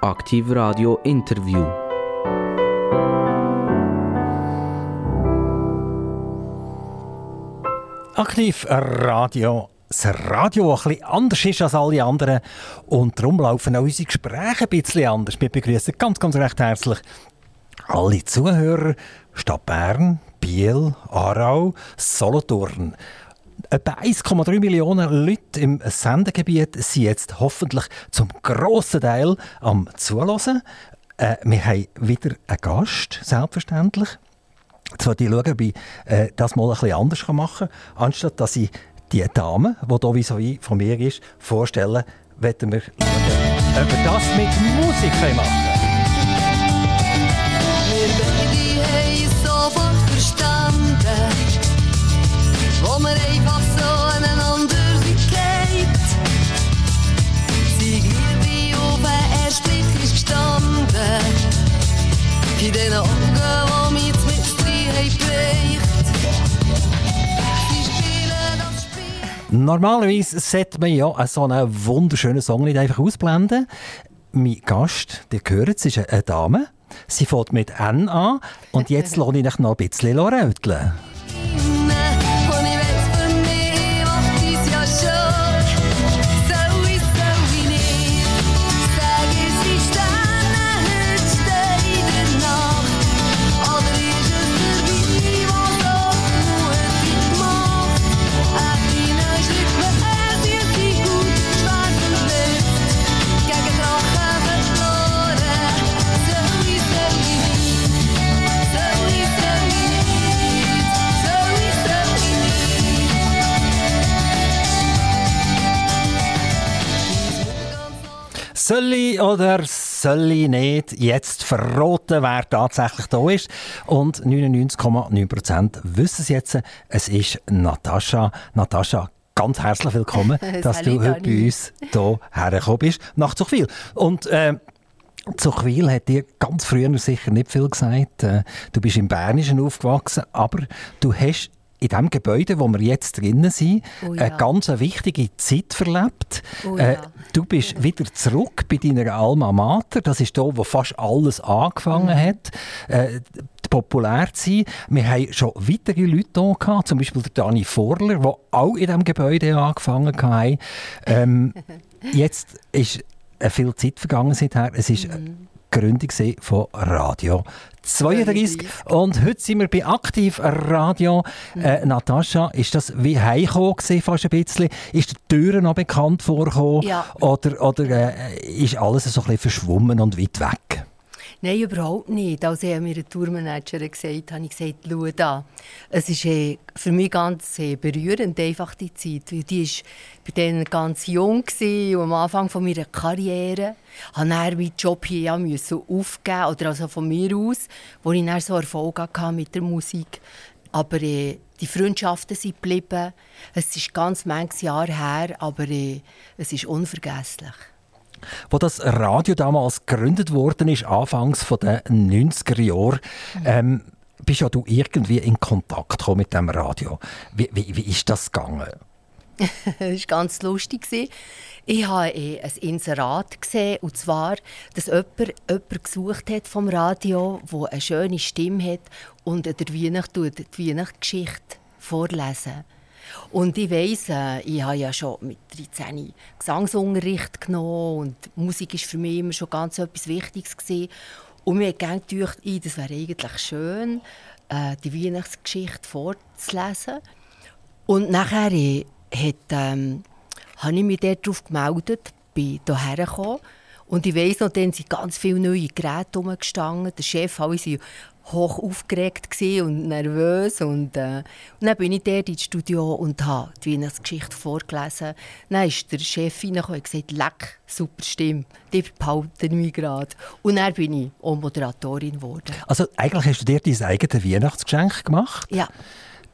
Aktiv Radio Interview. Aktiv Radio. Das Radio, ein bisschen anders ist als alle anderen. Und darum laufen auch unsere Gespräche ein bisschen anders. Wir begrüßen ganz, ganz recht herzlich alle Zuhörer, Stadt Bern, Biel, Aarau, Solothurn. Etwa 1,3 Millionen Leute im Sendegebiet sind jetzt hoffentlich zum grossen Teil am Zuhören. Äh, wir haben wieder einen Gast, selbstverständlich. Jetzt wollte ich schauen, ob ich äh, das mal bisschen anders machen kann. Anstatt dass ich die Dame, die hier wie von mir ist, vorstellen, werden wir schauen, ob wir das mit Musik machen können. In den Augen, die mich mit dir Normalerweise sollte man ja so einen wunderschönen Song nicht einfach ausblenden. Mein Gast, der gehört, ist eine Dame. Sie fängt mit N an und jetzt lasse ich noch ein bisschen röteln. Oder soll ich nicht jetzt verraten, wer tatsächlich da ist? Und 99,9% wissen es jetzt. Es ist Natascha. Natascha, ganz herzlich willkommen, dass du heute bei uns hier hergekommen bist, nach Zuchwil. Und äh, Zuchwil hat dir ganz früher sicher nicht viel gesagt. Äh, du bist im Bernischen aufgewachsen, aber du hast in dem Gebäude, wo wir jetzt drinnen sind, oh ja. eine ganz wichtige Zeit verlebt. Oh ja. äh, du bist wieder zurück bei deiner Alma Mater. Das ist da, wo fast alles angefangen mhm. hat. Äh, populär zu sein. Wir haben schon weitere Leute hier gehabt, zum Beispiel der Dani Vorler, der auch in diesem Gebäude angefangen hat. Ähm, jetzt ist viel Zeit vergangen seither. Es ist mhm. Gründung von Radio 32. Und heute sind wir bei Aktiv Radio. Mhm. Äh, Natascha, ist das wie heimgekommen fast ein bisschen? Ist die Türen noch bekannt vorgekommen? Ja. Oder, oder äh, ist alles so ein bisschen verschwommen und weit weg? Nein, überhaupt nicht. Als er mir der Tourmanager gesagt habe ich gesagt, schau da. Es ist äh, für mich ganz äh, berührend, einfach die Zeit. Die war bei denen ganz jung und am Anfang von meiner Karriere. Ich musste meinen Job hier ja aufgeben, oder also von mir aus, wo ich dann so Erfolg hatte mit der Musik. Aber äh, die Freundschaften sind geblieben. Es ist ganz manches Jahr her, aber äh, es ist unvergesslich. Wo das Radio damals gegründet worden ist, anfangs der 90er Jahre, ähm, bist ja du irgendwie in Kontakt mit dem Radio. Wie, wie, wie ist das gegangen? das war ganz lustig. Ich habe eh ein Inserat gesehen, und zwar, dass jemand, jemand gesucht hat vom Radio, der eine schöne Stimme hat und der Weihnacht die Weihnachtsgeschichte vorlesen und ich weiss, äh, ich habe ja schon mit 13 Gesangsunterricht genommen und Musik war für mich immer schon ganz etwas Wichtiges. Gewesen. Und mir hat gedacht, das wäre eigentlich schön, äh, die Weihnachtsgeschichte vorzulesen. Und nachher äh, hat, ähm, habe ich mich darauf gemeldet, bin hierher gekommen. Und ich weiss noch, dann sind ganz viele neue Geräte herumgestanden. Der Chef, alle sind hoch aufgeregt und nervös. Und, äh, und dann bin ich dort ins Studio und habe die Weihnachtsgeschichte vorgelesen. Dann ist der Chef reingekommen und gesagt, leck, super Stimme, die behalten mich gerade. Und dann bin ich auch Moderatorin geworden. Also eigentlich hast du dir dein eigenes Weihnachtsgeschenk gemacht? Ja.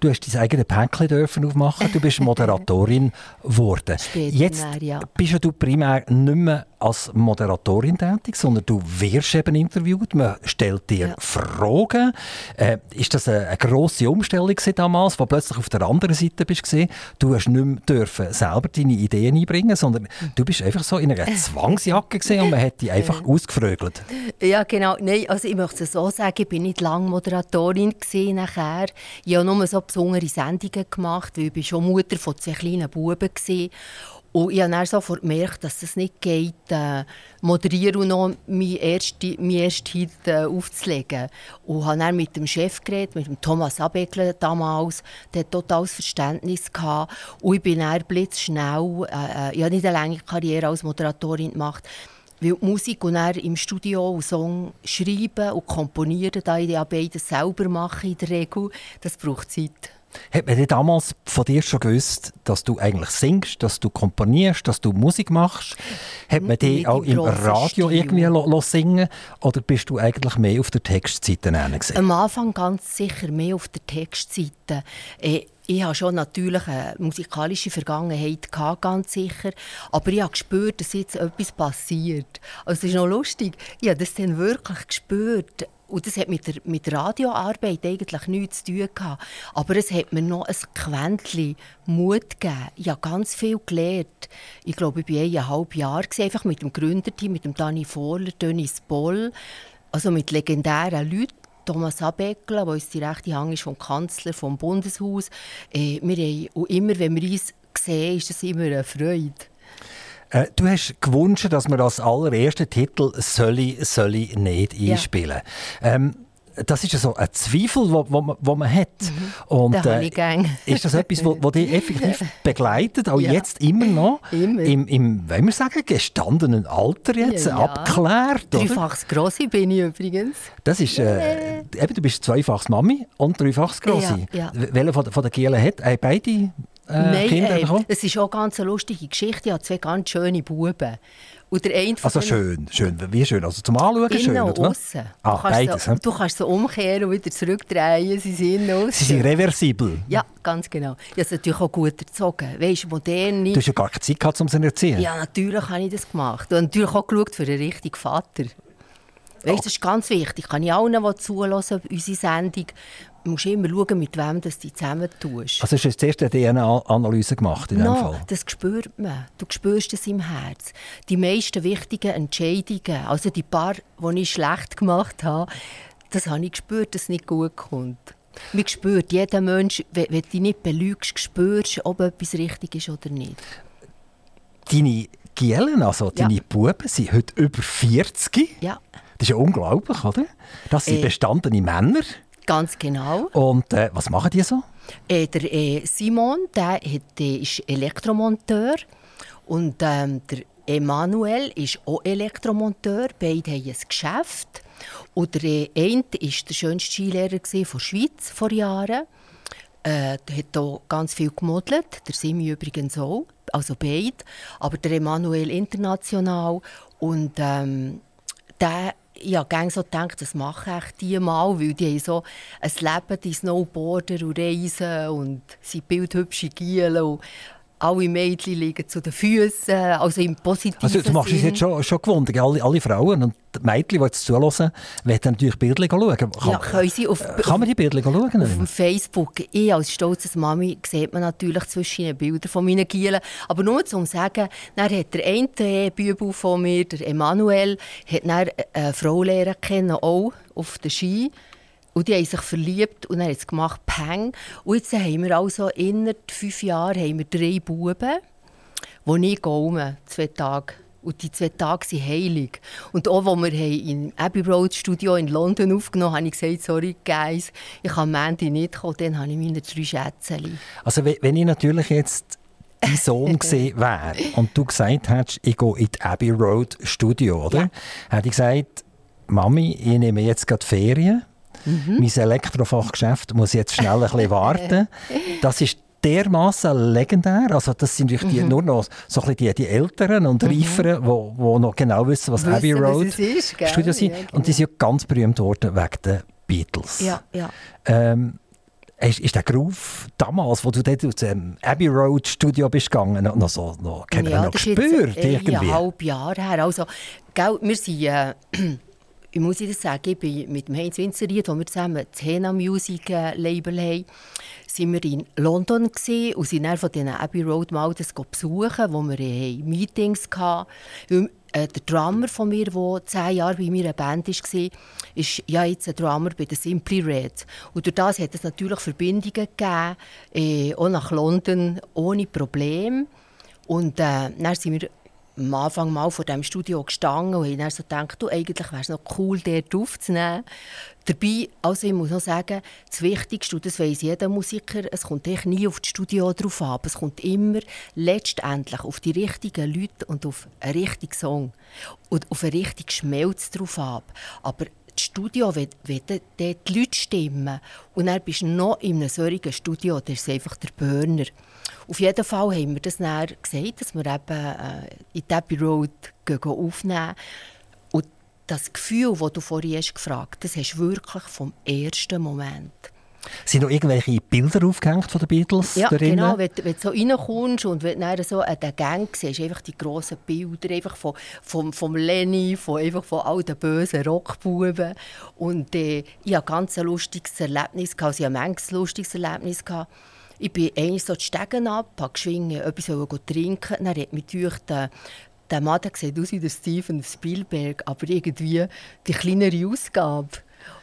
Du hast dein eigenes Päckchen dürfen aufmachen. Du bist Moderatorin geworden. Jetzt ja. bist du primär nicht mehr als Moderatorin tätig, sondern du wirst eben interviewt, man stellt dir Ja. Fragen. Äh, ist das eine, eine grosse Umstellung damals, wo plötzlich auf der anderen Seite bist gewesen? Du hast nicht mehr dürfen selber deine Ideen einbringen, sondern du bist einfach so in einer Zwangsjacke gewesen und man hat dich einfach ausgefrögelt. Ja, genau. Nein, also ich möchte es so sagen, ich bin nicht lange Moderatorin gewesen nachher. Ich habe nur so besondere Sendungen gemacht, weil ich bin schon Mutter von zwei kleinen Buben war. Und ich habe dann sofort gemerkt, dass es nicht geht, äh, moderieren und meinen ersten, meinen ersten Hit äh, aufzulegen. Und habe dann mit dem Chef geredet, mit dem Thomas Abegler damals. Der hat totales Verständnis gehabt. Und ich bin dann blitzschnell, äh, äh, ich habe nicht eine lange Karriere als Moderatorin gemacht, weil die Musik und dann im Studio und Song schreiben und komponieren, da ich ja beides selber mache in der Regel, das braucht Zeit. Hat man denn damals von dir schon gewusst, dass du eigentlich singst, dass du komponierst, dass du Musik machst? Hat man dich auch im Radio Stil. irgendwie lo- lo singen Oder bist du eigentlich mehr auf der Textseite gewesen? Am Anfang ganz sicher mehr auf der Textseite. Äh, ich hatte schon natürlich eine musikalische Vergangenheit, gehabt, ganz sicher. Aber ich habe gespürt, dass jetzt etwas passiert. Also es ist noch lustig. Ich habe das dann wirklich gespürt. Und das hat mit der, mit Radioarbeit eigentlich nichts zu tun gehabt. Aber es hat mir noch ein Quäntchen Mut gegeben. Ich habe ganz viel gelernt. Ich glaube, ich war eineinhalb Jahre, einfach mit dem Gründerteam, mit dem Dani Vorler, Dennis Boll, also mit legendären Leuten. Thomas Abeckler, der uns die rechte Hand ist vom Kanzler, vom Bundeshaus. Äh, wir haben, und immer, wenn wir uns sehen, ist das immer eine Freude. Äh, du hast gewünscht, dass wir als allerersten Titel «Sölli, Sölli nicht» Ja. einspielen. Ähm, das ist ja so ein Zweifel, wo, wo, man, wo man hat. Und, habe ich gern. ist das etwas, wo, wo dich effektiv begleitet, auch Ja. jetzt immer noch? Immer. Im, im wollen wir sagen, gestandenen Alter jetzt, Ja, ja. abgeklärt? Oder? Dreifaches Grosse bin ich übrigens. Das ist, äh, eben, du bist zweifachs Mami und dreifachs Grossi. Ja, ja. Welcher von, von den Gielen hat äh, beide äh, Nein, Kinder äh, bekommen? es ist auch ganz eine lustige Geschichte. Ich habe zwei ganz schöne Buben. Und der eine von Also schön, schön. Wie schön? Also zum Anschauen schön, Innen und oder? aussen. Ah, du, kannst beides, so, du kannst so umkehren und wieder zurückdrehen. Sie sind innen und Sie sind reversibel. Ja, ganz genau. Ich habe es natürlich auch gut erzogen. Weißt du, modern Du hast ja gar keine Zeit gehabt, um sie zu erziehen. Ja, natürlich habe ich das gemacht. Und natürlich auch geschaut für den richtigen Vater. Weißt, das ist ganz wichtig. Kann ich allen, die zulassen, unsere Sendung, du musst immer schauen, mit wem das du zusammen tust. Also hast du zuerst eine DNA-Analyse gemacht in dem No, Fall? das spürt man. Du spürst es im Herz. Die meisten wichtigen Entscheidungen, also die paar, die ich schlecht gemacht habe, das habe ich gespürt, dass es nicht gut kommt. Man spürt, jeder Mensch, wenn du dich nicht belügst, spürst du, ob etwas richtig ist oder nicht. Deine Gielen, also Ja. deine Buben, sind heute über 40. Ja, Das ist ja unglaublich, oder? Das sind Äh. bestandene Männer. Ganz genau. Und äh, was machen die so? Äh, der äh, Simon der hat, äh, ist Elektromonteur und ähm, der Emanuel ist auch Elektromonteur. Beide haben ein Geschäft. Und der äh, eine war der schönste Skilehrer der Schweiz vor Jahren. Äh, der hat hier ganz viel gemodelt, der Simi übrigens auch, also beide. Aber der Emanuel international. Und ähm, der, ich habe so gedacht, das mache ich die mal, weil die haben so ein Leben, die Snowboarder und Reisen und sie bildhübsche Gielen und alle Mädchen liegen zu den Füßen, also im positiven Also, du machst Sinn. jetzt schon, schon gewundert. Alle, alle Frauen und die Mädchen, die jetzt zuhören, wollen natürlich Bilder schauen. Kann, Ja, können sie auf, kann man die Bilder schauen? Auf dem Facebook, ich als stolze Mami, sieht man natürlich zwischen den Bildern von meinen Gielen. Aber nur zum sagen, dann hat der eine Bübel von mir, der Emanuel, hat dann eine Frau lernen kennen, auch auf den Ski. Und die haben sich verliebt und dann hat es gemacht, Peng. Und jetzt haben wir also innerhalb fünf Jahren haben wir drei Buben, die ich gaume, zwei Tage. Und die zwei Tage sind heilig. Und auch, als wir im Abbey Road Studio in London aufgenommen haben, habe ich gesagt, sorry, Guys, ich kann am Ende nicht kommen. Dann habe ich meine drei Schätzchen. Also we- wenn ich natürlich jetzt dein Sohn gesehen wäre und du gesagt hättest, ich gehe in die Abbey Road Studio, oder? Ja. Hätte ich gesagt, Mami, ich nehme jetzt gerade Ferien. Mhm. Mein Elektrofachgeschäft muss jetzt schnell ein bisschen warten. Das ist dermaßen legendär. Also das sind natürlich die, Mhm. nur noch so ein bisschen die, die Älteren und Reiferen, die wo, wo noch genau wissen, was Wissen, Abbey Road es ist? Studios sind. Ja, genau. Und die sind ja ganz berühmt worden wegen den Beatles. Ja, ja. Ähm, ist, ist der Groove damals, wo du dort aus dem Abbey Road Studio bist gegangen, noch so noch, ja, noch gespürt jetzt, irgendwie? ein halb Jahr her. Also, gell, wir sind, äh, ich muss das sagen, ich bin mit dem Heinz Winzeried, wo wir zusammen das Hena Music äh, Label haben, sind wir in London gewesen und sind dann von diesen Abbey Road das besuchen, wo wir äh, Meetings hatten. Äh, der Drummer von mir, der zehn Jahre bei mir in der Band war, ist ja jetzt ein Drummer bei den Simply Red. Und durch das hat es natürlich Verbindungen gegeben, auch nach London, ohne Probleme. Und äh, dann sind wir am Anfang mal vor dem Studio gestanden und habe so gedacht, du, eigentlich wäre es noch cool, dort aufzunehmen. Dabei, also ich muss noch sagen, das Wichtigste, und das weiss jeder Musiker, es kommt echt nie auf das Studio drauf ab. Es kommt immer letztendlich auf die richtigen Leute und auf einen richtigen Song. Und auf einen richtigen Schmelz drauf ab. Aber das Studio, wenn die Leute stimmen und dann bist du noch in einem solchen Studio, das ist einfach der Burner. Auf jeden Fall haben wir das dann gesagt, dass wir eben äh, in Abbey Road gehen, aufnehmen Und das Gefühl, das du vorhin hast gefragt hast, das hast du wirklich vom ersten Moment. Sind noch irgendwelche Bilder aufgehängt von den Beatles? Ja, darin? genau. Wenn, wenn, du so reinkommst und wenn du so an den Gang siehst, einfach die grossen Bilder einfach von, vom, vom Lenny, von, einfach von all den bösen Rockbuben. Und äh, ich hatte ein ganz lustiges Erlebnis. Gehabt. Ich hatte ein lustiges Erlebnis. Gehabt. Ich bin einmal so die Stegen ab, habe geschwungen, etwas trinken. Dann hat mich durch den, der Mann der sieht aus wie der Steven Spielberg, aber irgendwie die kleinere Ausgabe.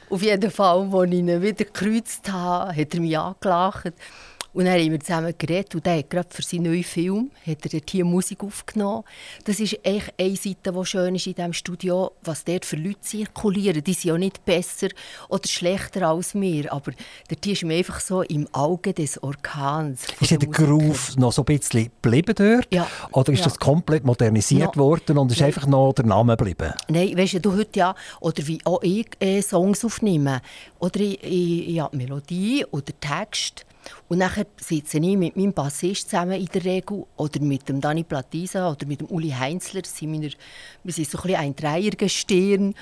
Auf jeden Fall, als ich ihn wieder gekreuzt habe, hat er mich angelacht. Und dann haben wir zusammen geredet und er hat gerade für seinen neuen Film hat er hier Musik aufgenommen. Das ist echt eine Seite, die schön ist in diesem Studio, was dort für Leute zirkulieren. Die sind ja nicht besser oder schlechter als wir, aber dort ist mir einfach so im Auge des Orkans. Ist der, der Groove noch so ein bisschen geblieben dort? Ja. Oder ist ja. das komplett modernisiert no. worden und ist Nein. einfach noch der Name geblieben? Nein, weißt du, heute ja, oder wie auch ich äh, Songs aufnehme, oder ich, ich, ja, Melodie oder Text, und nachher sitze ich mit meinem Bassist zusammen in der Regel oder mit dem Dani Platisa oder mit dem Uli Heinzler. Sind meine, wir sind so ein, ein Dreiergestirn.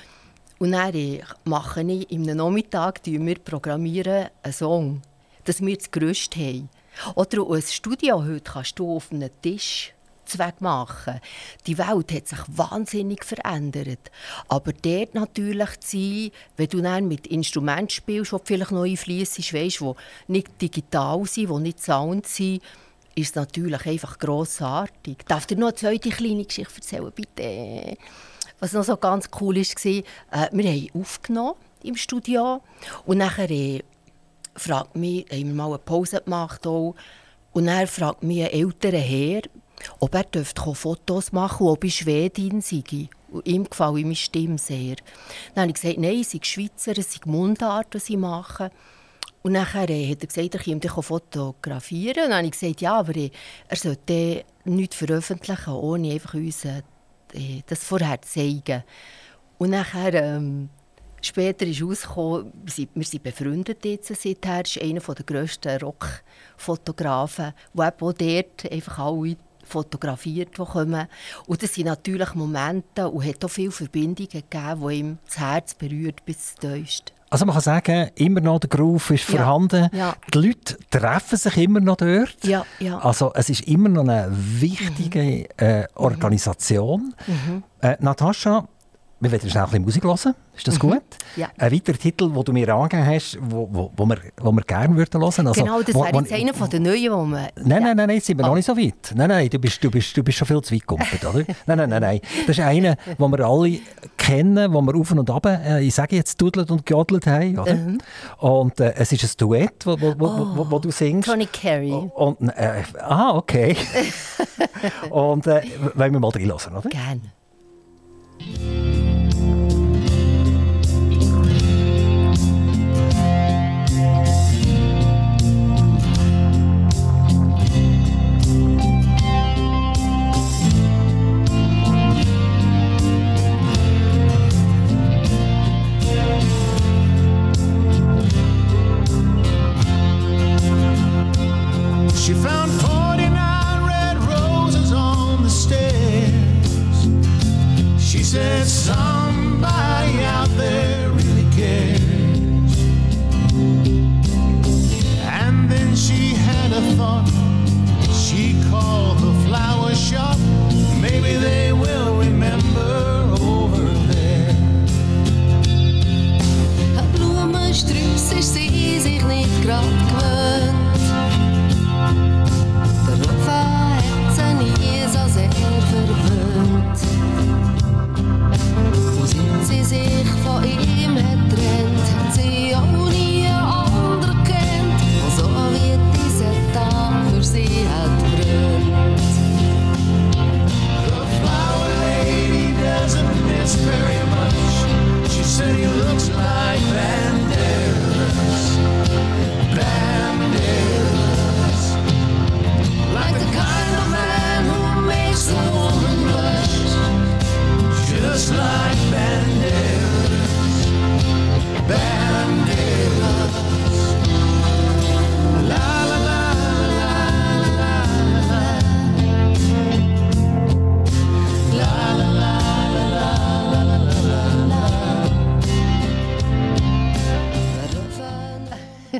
Und dann mache ich im Nachmittag wir programmieren einen Song, dass wir das Gerüst haben. Oder ein Studio heute kannst du auf einem Tisch Zweck machen. Die Welt hat sich wahnsinnig verändert. Aber dort natürlich zu sein, wenn du dann mit Instrumenten spielst, die vielleicht neu fließen, weißt, die nicht digital sind, die nicht Sound sind, ist natürlich einfach grossartig. Darf dir noch eine zweite kleine Geschichte erzählen, bitte? Was noch so ganz cool war, äh, wir haben aufgenommen im Studio und nachher äh, fragt mich, haben wir mal eine Pause gemacht auch, und dann fragt mich ein älterer Herr, ob er dürfte Fotos machen ob ich Schwedin sei. Ihm gefällt meine Stimme sehr. Dann habe ich gesagt, nein, ich sei Schweizer, es sei Mundart, was ich mache. Und nachher äh, hat er gesagt, er könnte fotografieren. Und dann habe ich gesagt, ja, aber äh, er sollte nichts veröffentlichen, ohne einfach uns äh, das vorher zu zeigen. Und nachher, ähm, später ist herausgekommen, wir sind befreundet jetzt seither, ist einer der grössten Rockfotografen, der auch dort einfach alle fotografiert, die kommen. Und das sind natürlich Momente und hat auch viele Verbindungen gegeben, die ihm das Herz berührt bis tiefst. Also man kann sagen, immer noch der Groove ist ja, vorhanden. Ja. Die Leute treffen sich immer noch dort. Ja, ja. Also es ist immer noch eine wichtige mhm. äh, Organisation. Mhm. Äh, Natascha, wir werden schnell ein bisschen Musik hören. Ist das mhm. gut? Ja. Ein weiterer Titel, den du mir angegeben hast, wo, wo, wo, wir, wo wir gerne hören würden. Also, genau, das wäre jetzt einer von den neuen, die man... Nein, nein, nein, nein, sind wir oh. noch nicht so weit. Nein, nein, du bist, du bist, du bist schon viel zu weit gekommen, oder? nein, nein, nein, nein. Das ist einer, den wir alle kennen, den wir auf und ab, äh, ich sage jetzt, dudelt und geodelt haben, oder? Mhm. Und äh, es ist ein Duett, wo, wo, wo, oh, wo, wo du singst. Tony Carey. Und, äh, ah, okay. und äh, wollen wir mal reinhören, oder? Gerne. Música said somebody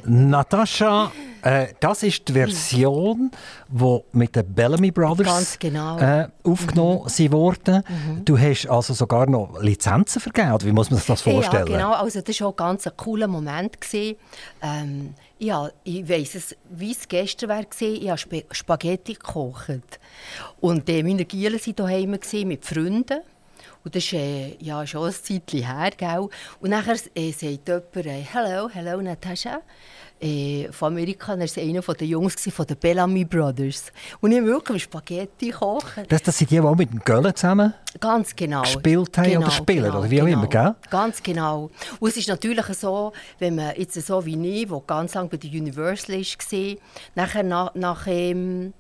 Natascha, äh, das ist die Version, die mit den Bellamy Brothers Ganz genau. äh, aufgenommen mhm. wurde. Du hast also sogar noch Lizenzen vergeben. Wie muss man sich das vorstellen? Ja, genau. Also das war auch ganz ein cooler Moment. Ähm, ja, ich weiss es, wie es gestern war. Ich habe Sp Spaghetti gekocht. Und äh, meine Gielen waren daheim mit Freunden. Und das ist äh, ja, schon ein Zeitchen her. Gell? Und nachher äh, sagt jemand, äh, «Hello, hello Natascha.» äh, von Amerika. Er war einer der Jungs von den Bellamy Brothers. Und ich habe wirklich Spaghetti kochen. Das, das sind die, die auch mit den Göllen zusammen Ganz genau. gespielt haben genau, oder spielen, genau, oder wie auch genau. immer, gell? Ganz genau. Und es ist natürlich so, wenn man jetzt so wie ich, der ganz lange bei der Universal war, nachher nach, nach ähm,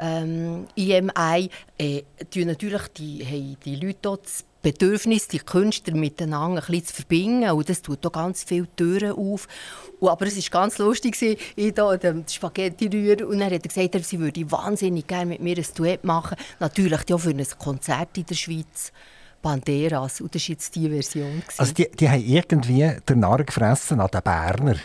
ähm, EMI, äh, tun natürlich die, haben die Leute dort das Bedürfnis, die Künstler miteinander ein bisschen zu verbinden. Und das tut auch ganz viele Türen auf. Und, aber es war ganz lustig, ich da den Spaghetti rühren und dann hat er gesagt, sie würde wahnsinnig gerne mit mir ein Duett machen. Natürlich auch für ein Konzert in der Schweiz. Banderas. Und das war jetzt die Version. gewesen. Also die, die haben irgendwie den Narr gefressen an den Berner.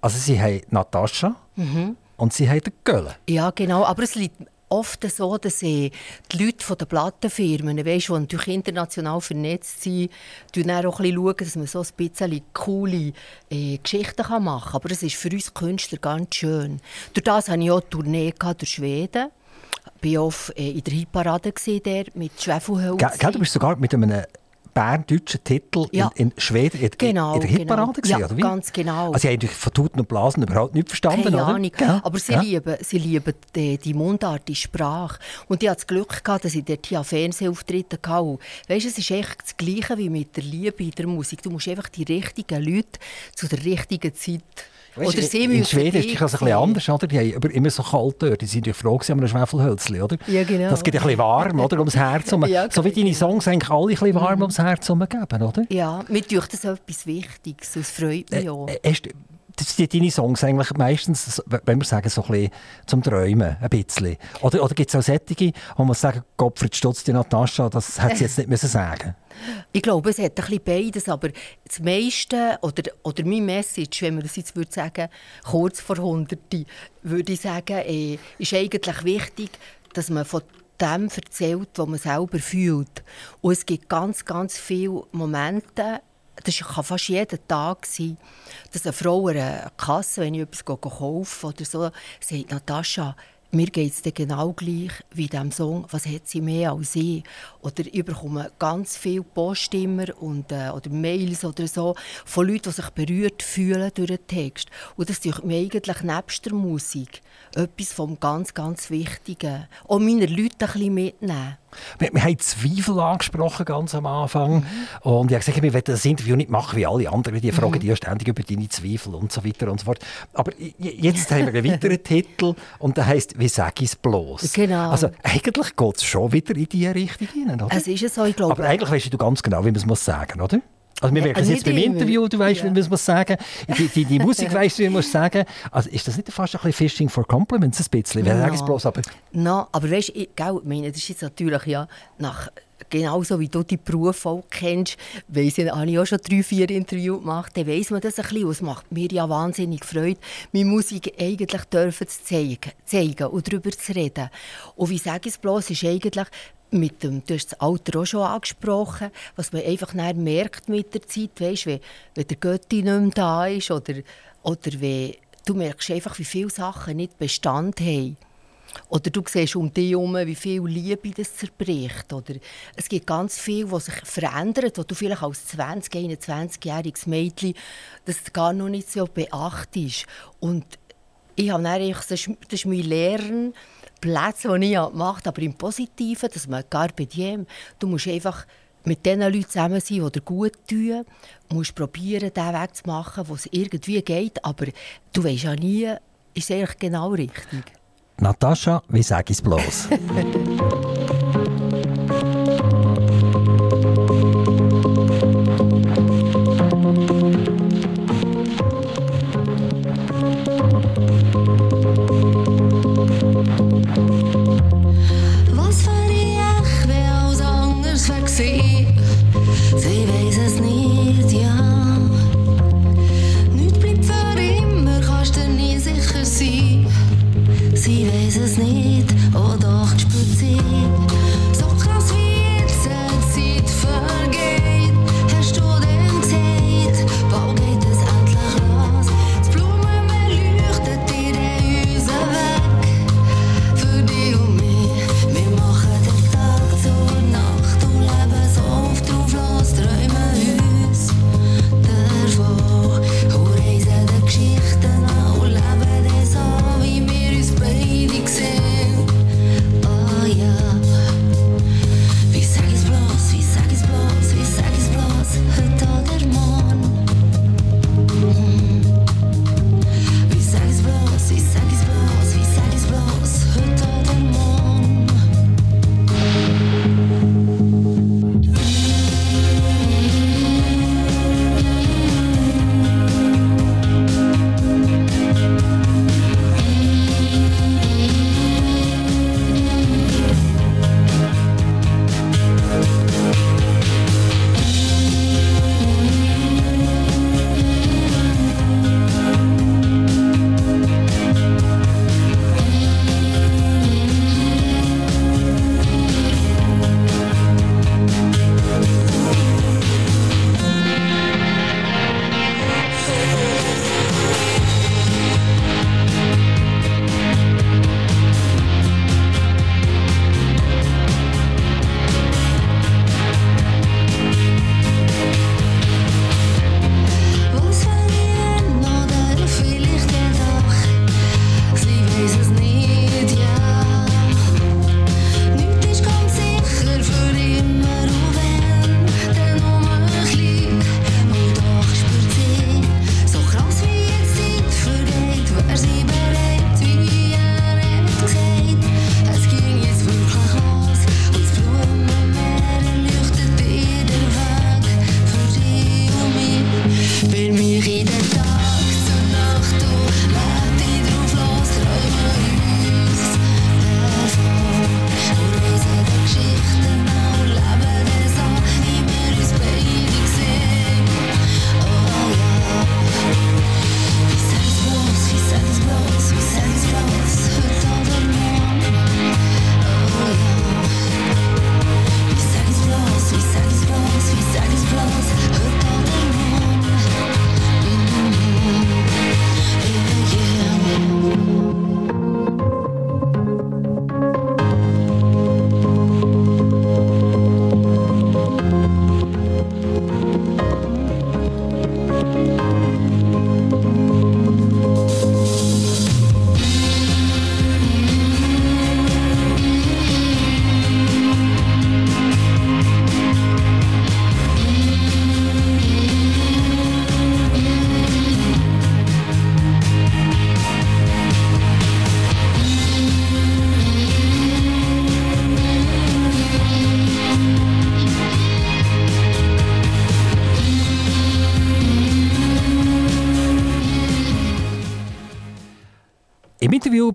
Also sie haben Natascha Mhm. Und sie haben Göllen. Ja, genau. Aber es liegt oft so, dass die Leute von den Plattenfirmen, weißt, die natürlich international vernetzt sind, schauen dann auch ein bisschen, schauen, dass man so ein bisschen coole äh, Geschichten kann machen kann. Aber es ist für uns Künstler ganz schön. Durch das hatte ich auch eine Tournee durch Schweden. Ich war oft äh, in der Hitparade der, mit Schwefelhölzchen. Gell, du bist sogar mit einem berndeutschen Titel Ja. in, in Schweden in, Genau, in der Hitparade genau. gewesen, Ja, oder wie? ganz genau. Also sie haben von Tuten und Blasen überhaupt nicht verstanden, Keine oder? Ahnung. Gell? Aber sie Ja. lieben, sie lieben die, die Mundart, die Sprache. Und ich hatte das Glück, gehabt, dass ich dort hier Fernsehauftritte hatte. Weisst, es ist echt das Gleiche wie mit der Liebe in der Musik. Du musst einfach die richtigen Leute zu der richtigen Zeit Weißt, oder sie in, Schweden ist es ein bisschen anders, oder? Die haben aber immer so kalt dort. Die sind natürlich froh gewesen, um ein Schwefelhölzchen, oder? Ja, genau. Das gibt ein bisschen warm, oder? Ums Herz. herum. Ja, so wie genau. deine Songs eigentlich alle ein bisschen warm ums Herz herum geben, oder? Ja, mir tut das etwas Wichtiges. Es freut mich auch. Äh, hast du- das sind deine Songs eigentlich meistens, wenn wir sagen, so ein bisschen zum Träumen, ein bisschen. Oder, oder gibt es auch solche, wo man sagen, Gottfried Stutz, die Natascha, das hätte sie jetzt nicht müssen sagen Ich glaube, es hat ein bisschen beides, aber das meiste, oder, oder mein Message, wenn man das jetzt würde sagen, kurz vor Hunderte, würde ich sagen, äh, ist eigentlich wichtig, dass man von dem erzählt, was man selber fühlt. Und es gibt ganz, ganz viele Momente, das kann fast jeden Tag sein, dass eine Frau an einer Kasse, wenn ich etwas kaufe oder so, sagt, Natascha, mir geht es genau gleich wie diesem Song, was hat sie mehr als ich? Oder ich bekomme ganz viele Poststimmer und, äh, oder Mails oder so von Leuten, die sich berührt fühlen durch den Text. Und das ist mir eigentlich nebst der Musik etwas vom ganz, ganz Wichtigen. Auch meine Leute ein bisschen mitnehmen. Wir, wir haben Zweifel angesprochen ganz am Anfang. Mhm. Und ich habe gesagt, wir wollen das Interview nicht machen wie alle anderen. Die fragen die ja ständig über deine Zweifel und so weiter und so fort. Aber jetzt haben wir einen weiteren Titel und der heißt «Wie sag ich's bloß?» Genau. Also eigentlich geht es schon wieder in diese Richtung hinein, oder? Es ist es so, ich glaube. Aber eigentlich weißt du ganz genau, wie man es muss sagen, oder? Also wir Ja, merken es jetzt beim. Interview, du weißt, Ja. wie man es sagen. Die, die, die Musik weißt du, wie man es sagen. Also ist das nicht fast ein bisschen Fishing for Compliments, ein bisschen? Es bloß, aber No, aber weißt du, ich meine, das ist jetzt natürlich ja nach genauso wie du die Berufe auch kennst, weiss ich, habe ich auch schon drei, vier Interviews gemacht, dann weiss man das ein bisschen. Es macht mir ja wahnsinnig Freude, meine Musik eigentlich dürfen zu zeigen, zeigen und darüber zu reden. Und wie sage ich es bloß, ist eigentlich mit dem, du hast das Alter auch schon angesprochen, was man einfach merkt mit der Zeit, weißt, wenn, wenn der Götti nicht mehr da ist oder, oder wenn, du merkst einfach, wie viele Sachen nicht Bestand haben. Oder du siehst um dich herum, wie viel Liebe das zerbricht. Oder es gibt ganz viel, was sich verändert, wo du vielleicht als 20-, 21-jähriges Mädchen das gar noch nicht so beachtest. Und ich habe dann das ist, das ist mein Lernen, Plätze, die ich gemacht habe, aber im Positiven, dass man Carpe diem, du musst einfach mit den Leuten zusammen sein, die dir gut tun. Du musst probieren, den Weg zu machen, wo es irgendwie geht, aber du weißt ja nie, ist es eigentlich genau richtig. Natascha, wie sag ich's bloß?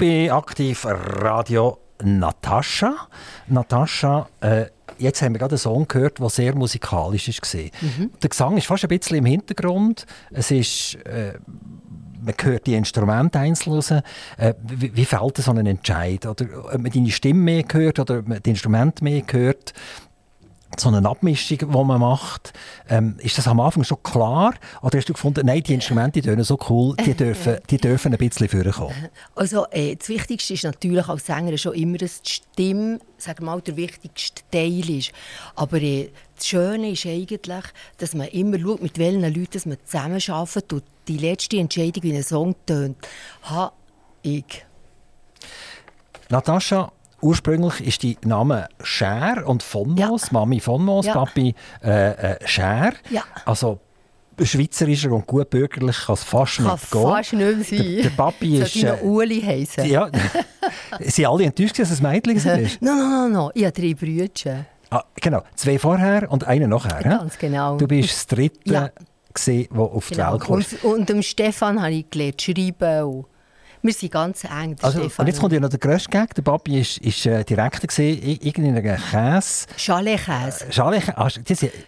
bei Aktiv Radio Natascha. Natascha, äh, jetzt haben wir gerade einen Song gehört, der sehr musikalisch war. Mhm. Der Gesang ist fast ein bisschen im Hintergrund. Es ist... Äh, man hört die Instrumente einzeln raus. Äh, wie, wie fällt so ein Entscheid? Oder ob man deine Stimme mehr hört oder ob man die Instrumente mehr hört? So eine Abmischung, die man macht. Ähm, ist das am Anfang schon klar? Oder hast du gefunden, nein, die Instrumente die tönen so cool, die dürfen, die dürfen ein bisschen vorkommen? Also, äh, das Wichtigste ist natürlich als Sänger schon immer, dass die Stimme sagen wir mal, der wichtigste Teil ist. Aber äh, das Schöne ist eigentlich, dass man immer schaut, mit welchen Leuten man zusammenarbeitet. Und die letzte Entscheidung, wie ein Song tönt, habe ich. Natascha, Ursprünglich ist die Name Scher und von Moos, ja. Mami von Moos, ja. Papi äh, äh, Scher. Ja. Also schweizerischer und gut bürgerlich kann es fast kann nicht gehen. fast nicht sein. Der, der Papi ist... Sollte äh, Uli heißen. Ja. sind alle enttäuscht, dass es ein Mädchen war? Nein, nein, nein, nein. Ich habe drei Brüder. Ah, genau, zwei vorher und einen nachher. Ganz genau. Du bist das dritte, ja. der auf genau. die Welt kam. Und, und dem Stefan habe ich gelernt, schreiben wir sind ganz eng. Also, und jetzt kommt ja noch der grösste Gag. Der Papi war ist, ist, äh, Direktor, gewesen, irgendeiner Käse. Chalet-Käse. Äh, Chalet-Käse. Ah,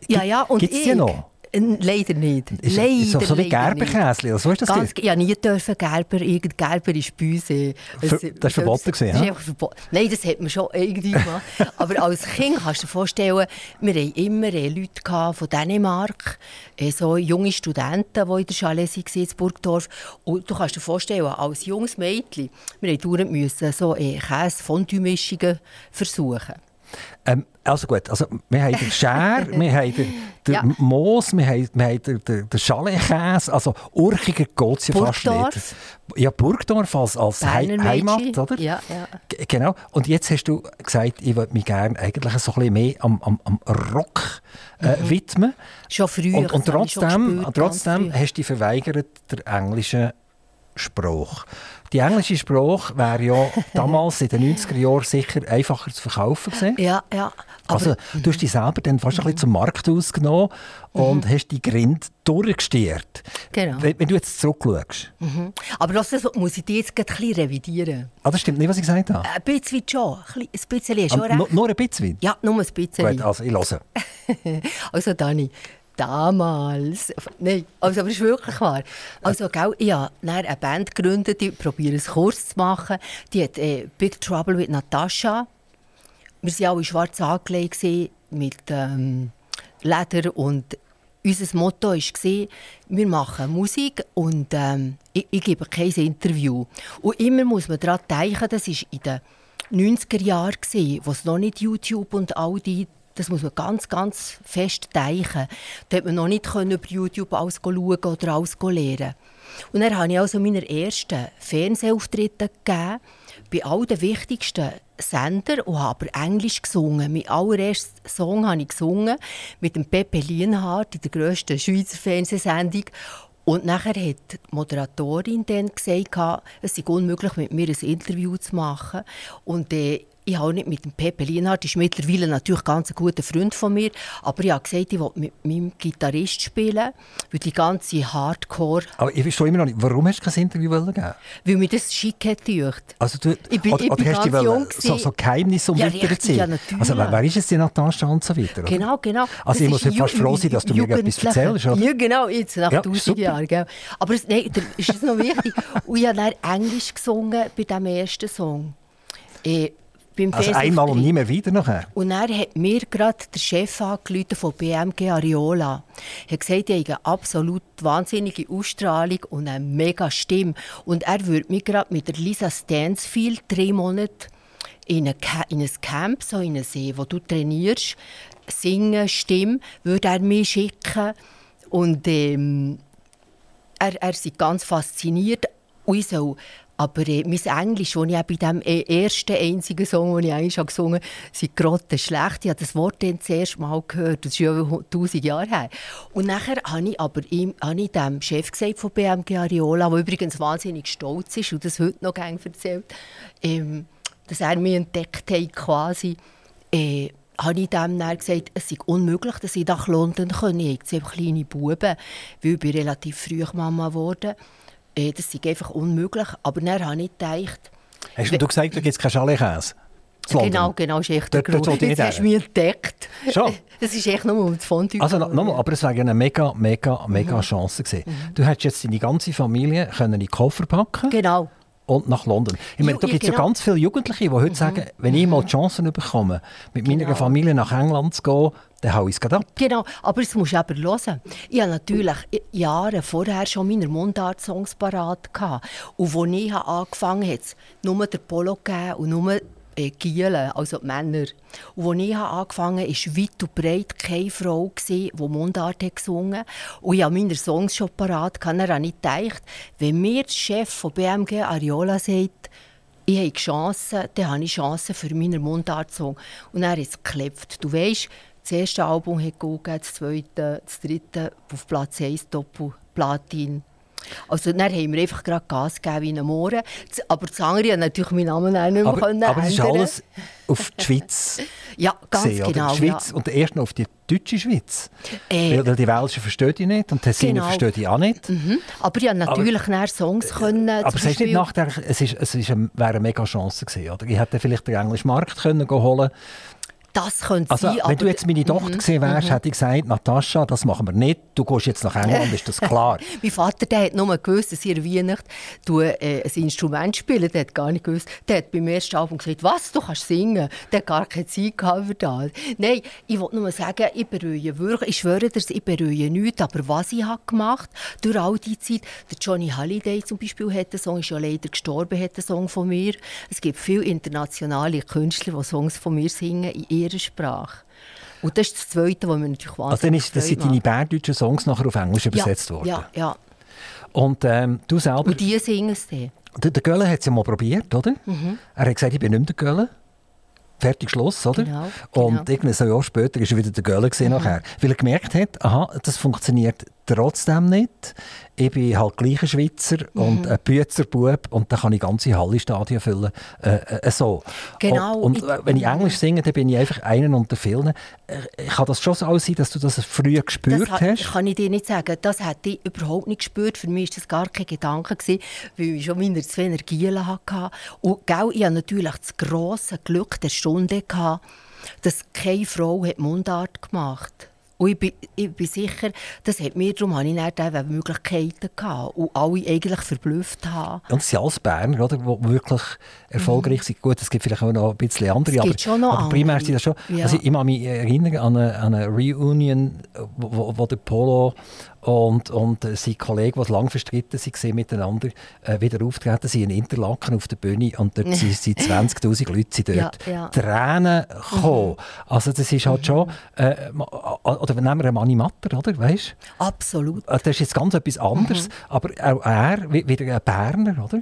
ja, ja, und Gibt es die noch? Leider nicht. Ist, leider, so, so wie Gerberkäse, so ist das Ganz, Ja, nie dürfen Gerber, irgend Gerber ist uns. Äh, das, ist verboten gewesen, ist verboten. Nein, das hat man schon irgendwie gemacht. Aber als Kind kannst du dir vorstellen, wir hatten immer äh, Leute von Dänemark, äh, so junge Studenten, die in der Chalet waren, in Burgdorf. Und du kannst dir vorstellen, als junges Mädchen, wir mussten so Käse-Fondue-Mischungen versuchen. Ähm, also gut, also wir haben den Schär, wir haben den, den ja. Moos, wir haben, wir haben den, den, den Chaletkäse, also urchiger geht es ja fast nicht. Ja, Burgdorf als, als He Heimat, oder? Ja, ja. Genau, und jetzt hast du gesagt, ich würde mich gerne eigentlich so ein bisschen mehr am, am, am Rock äh, mhm. widmen. Schon früher. Und, und trotzdem, gespürt, trotzdem hast du dich verweigert, der englischen Spruch. Die englische Sprache wäre ja damals in den 90er Jahren sicher einfacher zu verkaufen gewesen. Ja, ja. also du hast dich selber dann fast ein bisschen zum Markt ausgenommen und mhm. hast die Grind durchgestiert. Genau. Wenn, wenn, du jetzt zurückschaust. Mhm. Aber das muss ich jetzt ein bisschen revidieren. Ah, das stimmt nicht, was ich gesagt habe? Ein bisschen schon. Ein bisschen ist schon ah, recht. Nur ein bisschen? Ja, nur ein bisschen. Gut, also ich höre. also Dani, damals. Nein, also, aber es ist wirklich wahr. Also, gell, ich habe eine Band gegründet, die probiere es kurz zu machen. Die hat äh, Big Trouble with Natasha. Wir waren alle schwarz angelegt mit ähm, Leder und unser Motto war, wir machen Musik und ähm, ich, ich, gebe kein Interview. Und immer muss man daran denken, das war in den 90er Jahren, wo es noch nicht YouTube und all die das muss man ganz, ganz fest denken. Da konnte man noch nicht über YouTube alles schauen oder alles lernen. Und dann habe ich also meine ersten Fernsehauftritte gegeben, bei all den wichtigsten Sendern und habe aber Englisch gesungen. Mein allererster Song habe ich gesungen mit dem Pepe Lienhardt in der grössten Schweizer Fernsehsendung. Und nachher hat die Moderatorin dann gesagt, es sei unmöglich, mit mir ein Interview zu machen. Und äh, ich habe nicht mit dem Pepe Lienhardt, ist mittlerweile natürlich ganz ein guter Freund von mir, aber ich habe gesagt, ich will mit meinem Gitarrist spielen, weil die ganze Hardcore... Aber ich verstehe immer noch nicht, warum hast du kein Interview gegeben? Weil mir das schick hat gedacht. Also du, ich bin, oder, ich oder hast du so, so Geheimnisse um ja, richtig, ja, natürlich. Also wer ist es, die Natascha und so weiter? Oder? Genau, genau. Also das ich muss fast froh sein, dass du mir etwas erzählst. Oder? Ja, genau, jetzt nach ja, tausend Jahren. Gell. Aber es, nein, ist es noch wichtig. und ich habe dann Englisch gesungen bei diesem ersten Song. Eh, beim also einmal und nie mehr wieder nachher? Und er hat mir gerade der Chef angerufen von BMG Ariola. Er hat gesagt, er hat eine absolut wahnsinnige Ausstrahlung und eine mega Stimme. Und er würde mich gerade mit der Lisa Stansfield drei Monate in, eine, in ein Camp, so in einen See, wo du trainierst, singen, Stimme, würde er mich schicken. Und ähm, er, er ist ganz fasziniert. Und ich soll aber äh, mein Englisch, das ich bei dem äh, ersten einzigen Song, den ich eigentlich gesungen habe, sind gerade schlecht. Ich habe das Wort dann das erste Mal gehört. Das ist ja über 1000 Jahre her. Und nachher habe ich aber ihm, habe ich dem Chef gesagt von BMG Ariola, der übrigens wahnsinnig stolz ist und das heute noch gerne erzählt, ähm, dass er mich entdeckt hat quasi. Äh, habe ich dem dann gesagt, es sei unmöglich, dass ich nach London komme. Ich habe kleine Buben, weil ich relativ früh Mama geworden bin. Äh, das ist einfach unmöglich. Aber dann habe ich gedacht, Hast du gesagt, du gibt keinen Chalet-Käse? zu London? Genau, genau, ist echt der Dort- Grund. Jetzt hast du mich entdeckt. Schon? Das ist echt nur um das Fondue. Also nochmal, aber es wäre eine mega, mega, mega Mhm. Chance gewesen. Du hättest jetzt deine ganze Familie können in die Koffer packen Genau. Und nach London. Ich meine, da gibt es ja genau. Mhm. ganz viele Jugendliche, die heute sagen, wenn ich mal die Chance bekomme, mit meiner Genau. Familie nach England zu gehen, dann hau ich es gerade ab. Genau, aber das musst du aber hören. Ich hatte natürlich Jahre vorher schon meine Mundart-Songs parat. Und als ich angefangen habe, hat es nur der Polo gegeben und nur äh, Gielen, also die Männer. Und als ich angefangen habe, war weit und breit keine Frau, die Mundart gesungen hat. Und ich hatte meine Songs schon parat. gehabt. Dann habe ich gedacht, wenn mir der Chef von BMG Ariola sagt, ich habe Chancen, dann habe ich Chancen für meinen Mundart-Song. Und hat es geklappt. Du weißt, das erste Album hat gegeben, das zweite, das dritte auf Platz 1 Doppel-Platin. Also dann haben wir einfach gerade Gas gegeben wie ein Mohren. Aber das andere hat natürlich meinen Namen auch nicht mehr Aber, können aber es ist ändern. alles auf die Schweiz Ja, ganz gesehen, oder? genau. Die Schweiz ja. und erst noch auf die deutsche Schweiz. Äh, weil, weil die Welschen verstehen die nicht und die Tessiner Genau. verstehen die auch nicht. Mhm. Aber ich konnte natürlich dann Songs können. Aber es ist nicht nachher, es, ist, es ist eine, wäre eine mega Chance gewesen, oder? Ich hätte vielleicht den englischen Markt können holen Das könnte Also, sein, wenn du jetzt meine Tochter gewesen wärst, hätte ich gesagt, Natascha, das machen wir nicht. Du gehst jetzt nach England, ist das klar. Mein Vater der hat nur gewusst, dass an Weihnachten du, äh, ein Instrument spiele. Der hat gar nicht gewusst. Der hat beim ersten Album gesagt, was, du kannst singen. Der hat gar keine Zeit gehabt für das. Nein, ich wollte nur sagen, ich bereue wirklich, ich schwöre dir, ich bereue nichts. Aber was ich habe gemacht durch all die Zeit, der Johnny Halliday zum Beispiel hat einen Song, ist ja leider gestorben, hat einen Song von mir. Es gibt viele internationale Künstler, die Songs von mir singen in ihrer Sprache. Und das ist das Zweite, was mir natürlich wahnsinnig Also dann ist, das sind deine bärdeutschen Songs nachher auf Englisch übersetzt worden. Ja, ja. Und ähm, du selber, Und die singen es dann. der, der Gölle hat es ja mal probiert, oder? Mhm. Er hat gesagt, ich bin nicht mehr der Gölle. Fertig, Schluss, oder? Genau, Und genau. irgendein Jahr später ist er wieder der Gölle gewesen nachher. Weil er gemerkt hat, aha, das funktioniert trotzdem nicht. Ich bin halt gleich ein Schweizer Mhm. und ein Büzer Bub und dann kann ich ganze Halle-Stadien füllen. Äh, äh, so. Genau. Und, und äh, wenn ich Englisch singe, dann bin ich einfach einen unter vielen. Äh, kann das schon so sein, dass du das früher gespürt das ha- hast? kann ich dir nicht sagen. Das hätte ich überhaupt nicht gespürt. Für mich war das gar kein Gedanke, gewesen, weil ich schon meine zwei Energien hatte. Und gell, ich hatte natürlich das grosse Glück der Stunde, gehabt, dass keine Frau hat Mundart gemacht hat. Und ich bin, ich bin sicher, das hat mir, darum hatte ich dann eben Möglichkeiten gehabt. Und alle eigentlich verblüfft haben. Und es sind alles Berner, oder, die wirklich erfolgreich sind. Gut, es gibt vielleicht auch noch ein bisschen andere, Es aber, gibt schon noch aber primär andere. sind das schon... Ja. Also ich kann mich erinnern an eine, an eine Reunion, wo, wo der Polo und, und äh, sein Kollege, die lang verstritten waren miteinander, äh, wieder auftreten sind in Interlaken auf der Bühne und dort sind, sind 20'000 Leute sind dort Ja, ja. Tränen gekommen. Also das ist halt schon... Äh, oder nehmen wir einen Mani Matter, oder? Weißt? Absolut. Äh, Das ist jetzt ganz etwas anderes, aber auch er, wie- wieder ein Berner, oder?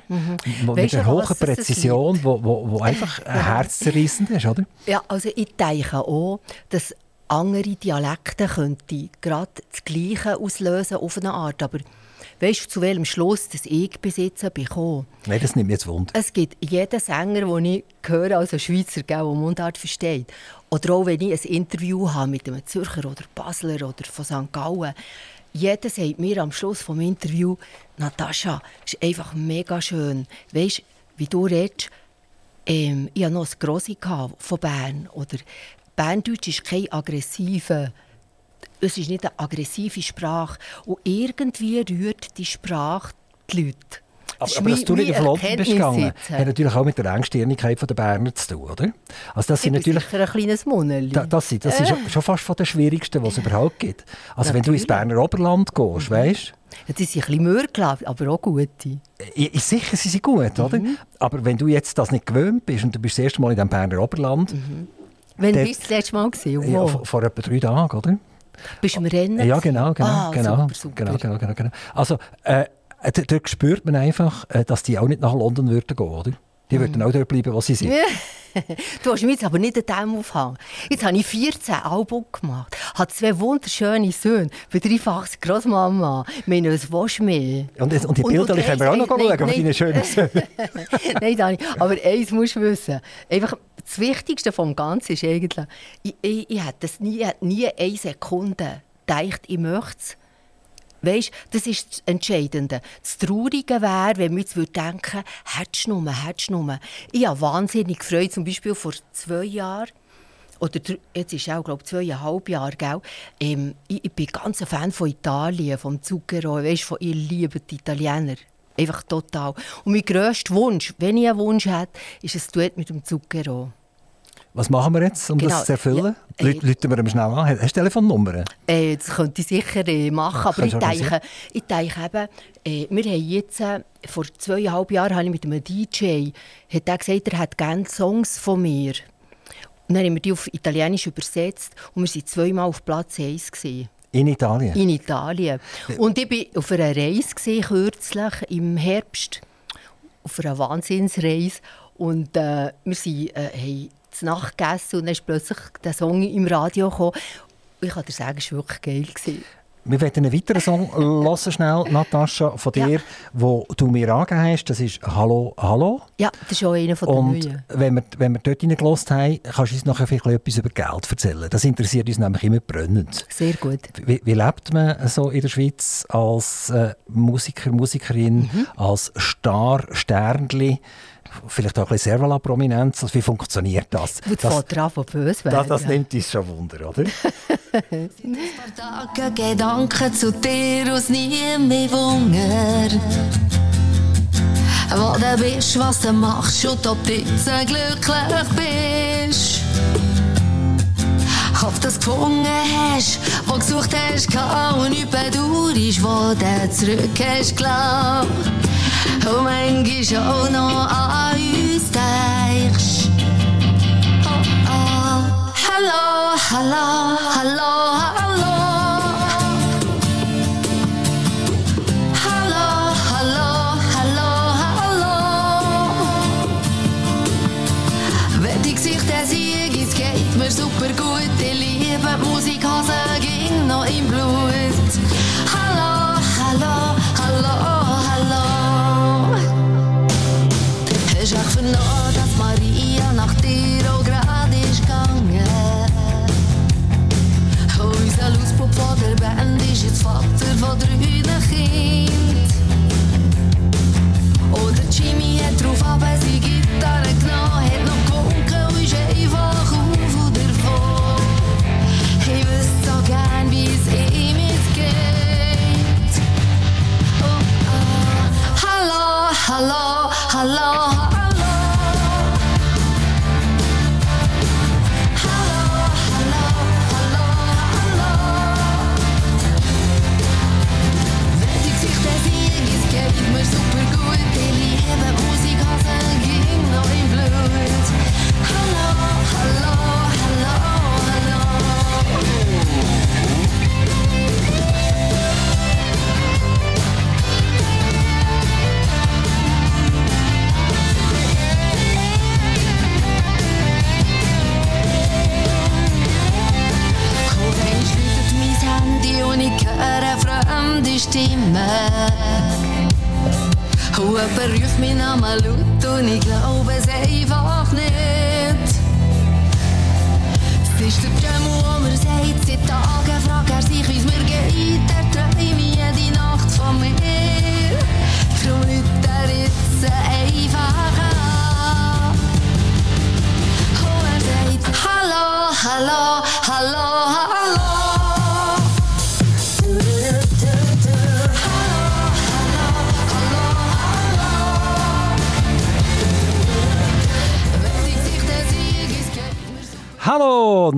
Wo- Mit einer hohen was Präzision, wo, wo, wo einfach herzzerreißend ist, oder? Ja, also ich denke auch, dass andere Dialekte könnte gerade das Gleiche auslösen auf eine Art. Aber weißt du, zu welchem Schluss das ich besitze bekomme? Nein, das nimmt mich jetzt Wunder. Es gibt jeden Sänger, den ich höre, also Schweizer, der Mundart versteht. Oder auch wenn ich ein Interview habe mit einem Zürcher oder Basler oder von St. Gallen. Jeder sagt mir am Schluss des Interviews, Natascha, ist einfach mega schön. Weißt du, wie du redest, ähm, ich hatte noch ein Grossi von Bern. Oder Berndeutsch ist kein aggressiver es ist nicht eine aggressive Sprache. Und irgendwie rührt die Sprache die Leute. Aber, aber dass du nicht auf London bist gegangen, hat natürlich auch mit der Engstirnigkeit der Berner zu tun, oder? Also das sind Ich bin natürlich... sicher ein kleines Munneli. Da, das, sind, das ist schon- fast von den schwierigsten, die es überhaupt gibt. Also wenn du ins. Berner Oberland gehst, weißt Ja, die sind ein bisschen Mörgel, aber auch gute. ich, ich sicher, sie sind gut, oder? Mhm. Aber wenn du jetzt das nicht gewöhnt bist und du bist das erste Mal in dem Berner Oberland, Wenn Der- du das letzte Mal gesehen ja, vor, vor etwa drei Tagen, oder? Bist du im Rennen? Ja, genau, genau, Ah, genau, super, super. genau, genau, genau, genau. Also, äh, dort spürt man einfach, äh, dass die auch nicht nach London würden gehen, oder? Die Mhm. würden auch dort bleiben, wo sie sind. Du hast mich jetzt aber nicht an dem aufhängen. Jetzt habe ich 14 Alben gemacht, habe zwei wunderschöne Söhne, bin dreifachs Großmama. Meine, was willst du mehr? Und, und die Bilder können wir auch noch eins- schauen, nein, von deinen nein. schönen Söhnen. Nein, Dani, aber eins musst du wissen. Einfach, das Wichtigste vom Ganzen ist eigentlich, ich, ich, ich hätte nie, nie eine Sekunde gedacht, ich möchte es Weißt, das ist das Entscheidende. Das Traurige wäre, wenn wir jetzt denken, hättest du nur, hättest du nur. Ich habe wahnsinnig gefreut, zum Beispiel vor zwei Jahren, oder jetzt ist es auch, glaube ich, zweieinhalb Jahre, gell? Ähm, ich, ich bin ganz ein Fan von Italien, vom Zucchero, weißt, von ihr lieben die Italiener. Einfach total. Und mein grösster Wunsch, wenn ich einen Wunsch hätte, ist ein Duett mit dem Zucchero. Was machen wir jetzt, um Genau, das zu erfüllen? ja, äh, Leuten wir ihm schnell an. Hast du Telefonnummer? Äh, das könnte ich sicher äh, machen, aber ich denke, ich denke eben, äh, wir haben jetzt, äh, vor zweieinhalb Jahren habe ich mit einem DJ, hat er gesagt, er hat gerne Songs von mir. Und dann haben wir die auf Italienisch übersetzt und wir waren zweimal auf Platz 1 gewesen, In Italien? in Italien. Und ich war auf einer Reise gewesen, kürzlich im Herbst, auf einer Wahnsinnsreise und äh, wir sind, äh, haben zu Nacht gegessen und dann ist plötzlich der Song im Radio gekommen. Und ich kann dir sagen, es war wirklich geil. Gewesen. Wir werden einen weiteren Song hören, schnell, Natascha, von dir, Ja. wo du mir angegeben hast. Das ist «Hallo, hallo». Ja, das ist auch einer von den Und neuen. wenn wir, wenn wir dort reingelassen haben, kannst du uns nachher vielleicht etwas über Geld erzählen. Das interessiert uns nämlich immer brennend. Sehr gut. Wie, wie lebt man so in der Schweiz als äh, Musiker, Musikerin, Mhm. als Star, Sternli, vielleicht auch ein bisschen Servala-Prominenz? Also wie funktioniert das? Gut, das, fängt an, von böse das, werden. das nimmt uns schon Wunder, oder? Tage Gedanken zu dir aus nie mehr Wunder. Wo du bist, was du machst und ob du jetzt glücklich bist. Du das gefunden hast, wo gesucht hast, und nicht bedauerst, wo du zurück hast geglaubt. Und manchmal auch noch an uns denkst. Oh, oh. Hallo, hallo, hallo. Hallo, ist jetzt Vater von drei Kindern. Oder Jimmy hat drauf aber seine Gitarre genommen,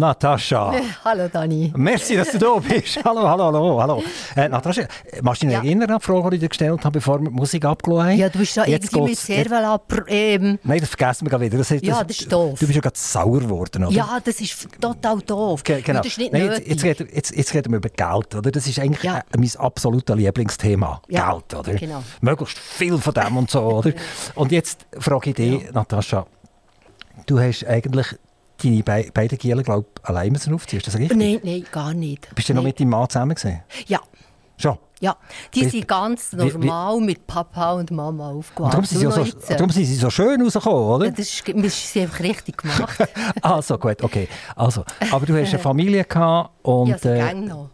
Natascha. Hallo Dani. Merci, dass du da bist. hallo, hallo, hallo. hallo. Äh, Natascha, magst du dich Ja. erinnern an die Frage, die ich dir gestellt habe, bevor wir die Musik abgelassen haben? Ja, du bist da Jetzt irgendwie mit geht's- Servala... Ähm, Nein, das vergessen wir gerade wieder. Das, das, Ja, das ist doof. Du bist ja gerade sauer geworden, oder? ja, das ist total doof. Ge- Genau. Nein, jetzt, jetzt, reden, jetzt, jetzt reden wir über Geld, oder? Das ist eigentlich Ja. mein absolutes Lieblingsthema. Ja, Geld, oder? genau. Möglichst viel von dem und so, oder? Und jetzt frage ich dich, Natascha, du hast eigentlich deine Be beiden Gielen, glaube ich, allein müssen aufziehen. Ist das richtig? Nein, nein, gar nicht. Bist du noch Nein. mit deinem Mann zusammen gewesen? Ja, Schon? ja. Die sind ganz normal mit Papa und Mama aufgewachsen. darum sind, sie so, noch darum sind sie so schön rausgekommen, oder? Ja, das ist, sind einfach richtig gemacht. Also gut, okay. Also, aber du hast eine Familie gehabt und ja, äh, noch.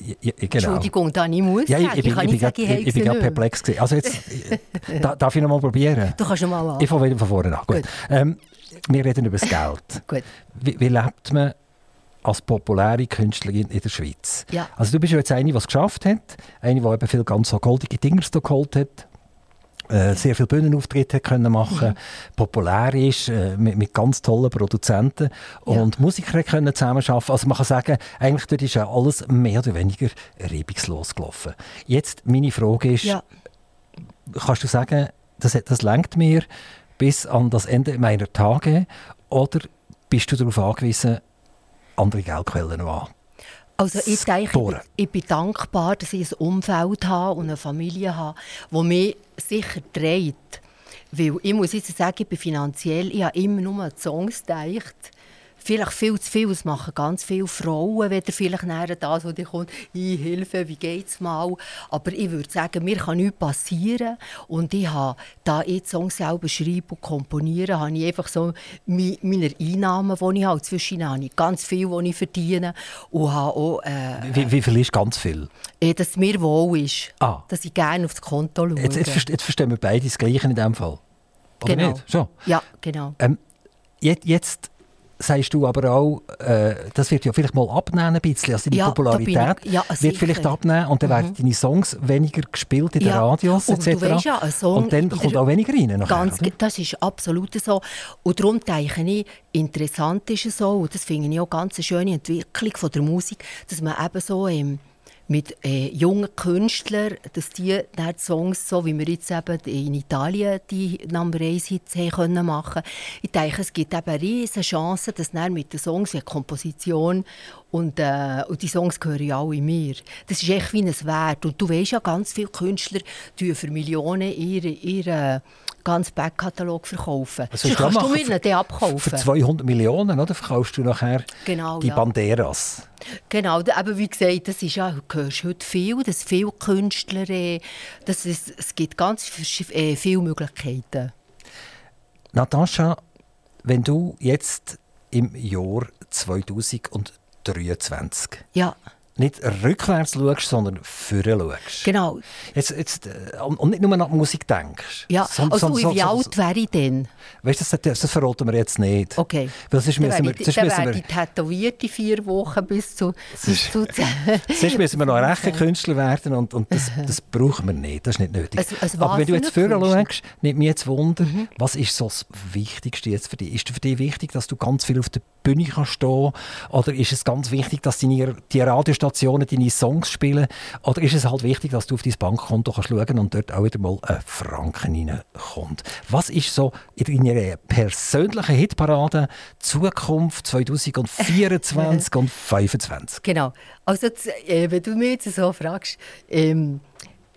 Ja, genau. Entschuldigung, Dani, ich muss Ja, ich, sagen, ich, bin, kann ich, nicht bin, sagen, ich ich bin sie gerade perplex. gewesen. Also jetzt, äh, da, darf ich noch mal probieren? Du kannst schon mal an. Ich fange wieder von vorne an. Gut. Gut. Ähm, wir reden über das Geld. Wie, wie lebt man als populäre Künstlerin in der Schweiz? Ja. Also du bist ja jetzt eine, die es geschafft hat, eine, die eben viel ganz so goldige Dinger da geholt hat, äh, sehr viele Bühnenauftritte können machen, populär ist, äh, mit, mit ganz tollen Produzenten und Musiker hat können zusammenarbeiten. Also man kann sagen, eigentlich dort ist ja alles mehr oder weniger reibungslos gelaufen. Jetzt meine Frage ist, Ja. kannst du sagen, das, das lenkt mir bis an das Ende meiner Tage oder bist du darauf angewiesen, andere Geldquellen noch an? Also ich denke, ich, bin dankbar, dass ich ein Umfeld habe und eine Familie habe, die mich sicher trägt. Weil ich muss jetzt sagen, ich bin finanziell, ich habe immer nur an Songs gedacht. Vielleicht viel zu viel, es machen ganz viele Frauen, wenn vielleicht nachher das, wo die kommt, «Hey, Hilfe, wie geht's mal?» Aber ich würde sagen, mir kann nichts passieren. Und ich habe, da ich Songs selber schreibe und komponiere, habe ich einfach so meine Einnahmen, die ich habe. Zwischen habe ich ganz viel, die ich verdiene. Und habe auch, äh, Wie, wie viel ist ganz viel? eh, dass es mir wohl ist. Ah. Dass ich gerne aufs Konto schaue. Jetzt, jetzt, jetzt verstehen wir beide das Gleiche in dem Fall. Oder Genau. nicht? Schon. Ja, genau. Ähm, jetzt, jetzt sagst du aber auch, äh, das wird ja vielleicht mal abnehmen ein bisschen. Also deine Ja, Popularität ich- ja, wird. Mhm. vielleicht abnehmen und dann werden deine Songs weniger gespielt in den Ja. Radios Und du etc. ja, und dann kommt der- auch weniger rein. Nachher, Ganz, oder? das ist absolut so. Und darum denke ich, interessant ist es so, und das finde ich auch ganz eine schöne Entwicklung von der Musik, dass man eben so ähm, mit äh, jungen Künstlern, dass die dann die Songs, so wie wir jetzt eben in Italien die Number 1 Hits haben können machen Ich denke, es gibt eben riesige Chancen, dass dann mit den Songs wie Komposition und, äh, und die Songs gehören ja alle mir. Das ist echt wie ein Wert. Und du weißt ja, ganz viele Künstler tun für Millionen ihre, ihre ganzen Backkatalog verkaufen. Was Das kannst du mir nicht Für abkaufen. 200 Millionen oder, verkaufst du nachher Genau, die ja. Banderas. Genau, eben wie gesagt, das ist ja, du hörst heute viel, dass viele Künstler, äh, das ist, es gibt ganz äh, viele Möglichkeiten. Natascha, wenn du jetzt im Jahr 2023 Ja, nicht rückwärts schaust, sondern vorne schaust. genau. Jetzt, jetzt, äh, und nicht nur die Musik denkst. Ja, Son- also son- son- wie alt wäre ich denn? Weißt du, das, das, verraten wir jetzt nicht. Okay. Weil sonst müssen wir, sonst dann wäre ich tätowiert die vier Wochen bis zu, bis zu sonst müssen wir noch ein rechter Künstler werden und, und das, das brauchen wir nicht. Das ist nicht nötig. Es- es Aber wenn du jetzt vorne schaust, nimmt mich jetzt Wunder, was ist so das Wichtigste jetzt für dich? Ist für dich wichtig, dass du ganz viel auf der Bühne kannst stehen Oder ist es ganz wichtig, dass deine, die Radiostationen deine Songs spielen? Oder ist es halt wichtig, dass du auf dein Bankkonto kannst schauen und dort auch wieder mal ein Franken reinkommt? Was ist so in deiner persönlichen Hitparade Zukunft 2024 und 2025? Genau. Also, äh, wenn du mich jetzt so fragst, ähm,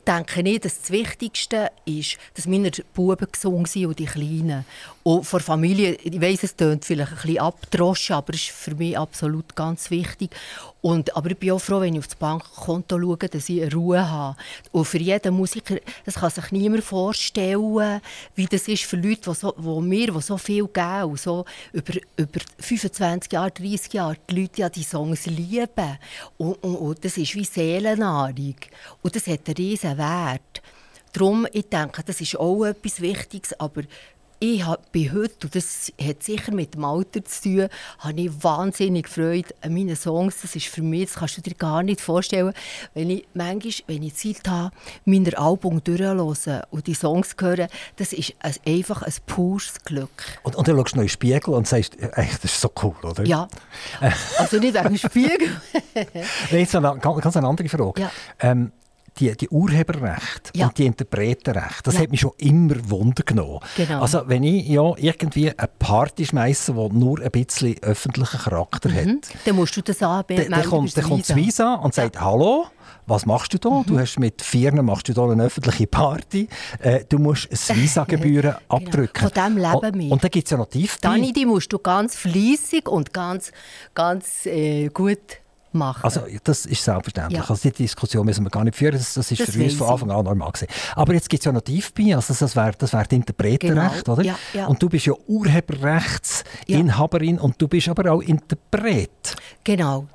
denke ich, dass das Wichtigste ist, dass meine Buben gesungen sind und die Kleinen. Und von Familie, ich weiss, es klingt vielleicht ein bisschen abgedroschen, aber es ist für mich absolut ganz wichtig. Und, aber ich bin auch froh, wenn ich auf das Bankkonto schaue, dass ich Ruhe habe. Und für jeden Musiker, das kann sich niemand vorstellen, wie das ist für Leute, die, so, die mir die so viel geben, so über, über 25 Jahre, 30 Jahre, die Leute ja die Songs lieben. Und, und, und das ist wie Seelennahrung. Und das hat einen riesen Wert. Darum, ich denke, das ist auch etwas Wichtiges, aber ich habe bei heute, und das hat sicher mit dem Alter zu tun, habe ich wahnsinnig Freude an meinen Songs. Das ist für mich, das kannst du dir gar nicht vorstellen, wenn ich manchmal, wenn ich Zeit habe, meine Album durchzuhören und die Songs zu hören, das ist ein, einfach ein pures Glück. Und, und dann schaust du noch in den Spiegel und sagst, echt, das ist so cool, oder? Ja, also nicht wegen dem Spiegel. Nee, Jetzt eine ganz, ganz eine andere Frage. Ja. Ähm, die, die Urheberrechte Ja. und die Interpretenrechte, das Ja. hat mich schon immer Wunder genommen. Genau. Also wenn ich ja irgendwie eine Party schmeiße, die nur ein bisschen öffentlichen Charakter hat, Dann musst du das anmelden. dann, dann kommt, dann kommt Visa und sagt, hallo, was machst du da? Mhm. Du hast mit Firmen machst du da eine öffentliche Party. Äh, du musst Visa-Gebühren abdrücken. Genau. Von dem leben und, wir. Und dann gibt es ja noch Tiefbein. Dani, die musst du ganz fleissig und ganz, ganz äh, gut machen. Also, das ist selbstverständlich. Ja. Also, die Diskussion müssen wir gar nicht führen. Das, das ist Das für uns von. Anfang an normal gewesen. Aber jetzt gibt es ja noch Tiefbein. Also, das wäre das wär das Interpretenrecht, Genau. oder? Ja, ja. Und du bist ja Urheberrechtsinhaberin und du bist aber auch Interpret. genau.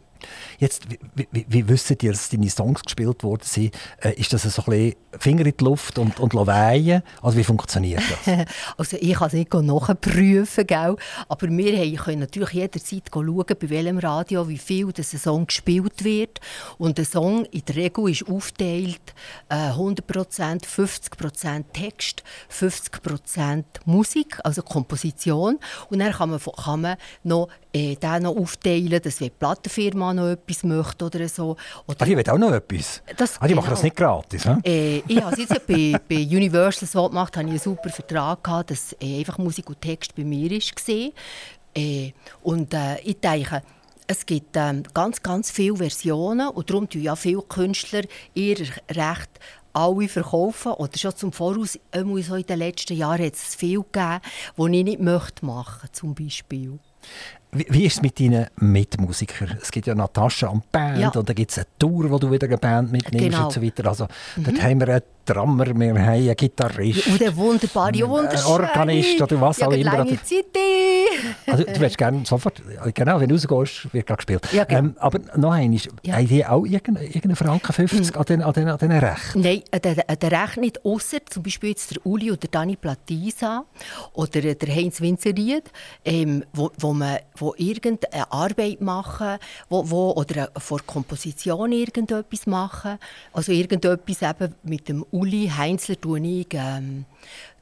Jetzt, wie, wie, wie wissen die, dass deine Songs gespielt worden sind? Äh, ist das so ein bisschen Finger in die Luft und, und weihen? Also wie funktioniert das? also ich kann es nicht nachprüfen, gell? aber wir können natürlich jederzeit schauen, bei welchem Radio wie viel das Song gespielt wird. Und der Song in der Regel ist aufgeteilt äh, 100%, 50% Text, 50% Musik, also Komposition. Und dann kann man, kann man noch, äh, den noch aufteilen, dass die Plattenfirma noch etwas möchte oder so. Oder ah, die will auch noch etwas? Das, ah, die genau. machen das nicht gratis, ne? äh, Ich habe es jetzt bei, bei Universal so gemacht, habe ich einen super Vertrag gehabt, dass äh, einfach Musik und Text bei mir war. Äh, und äh, ich denke, es gibt ähm, ganz, ganz viele Versionen und darum tun ja viele Künstler ihr Recht alle verkaufen. Oder schon zum Voraus, so in den letzten Jahren hat es viel gegeben, die ich nicht möchte machen zum Beispiel. Wie, wie ist es mit deinen Mitmusikern? Es gibt ja Natascha und Band ja. und dann gibt es eine Tour, wo du wieder eine Band mitnimmst genau. und so weiter. Also, mhm. dort haben wir eine Drummer, wir haben einen Gitarrist. Und ein wunderbarer, wunderschöne. Organist oder was ja, auch immer. Lange Zeit. Also, du willst gerne sofort, genau, wenn du rausgehst, wird gerade gespielt. Ja, genau. ähm, aber noch einmal, ja. haben die auch irgendeinen Franken 50 mhm. an den, an den, an den Rechten? Nein, an den, an den Rechten nicht, außer zum Beispiel jetzt der Uli oder Dani Platisa oder der Heinz Winzeried, ähm, wo, wo, man, wo irgendeine Arbeit machen wo, wo, oder vor Komposition irgendetwas machen. Also irgendetwas eben mit dem Uli Heinzler tue ich ähm,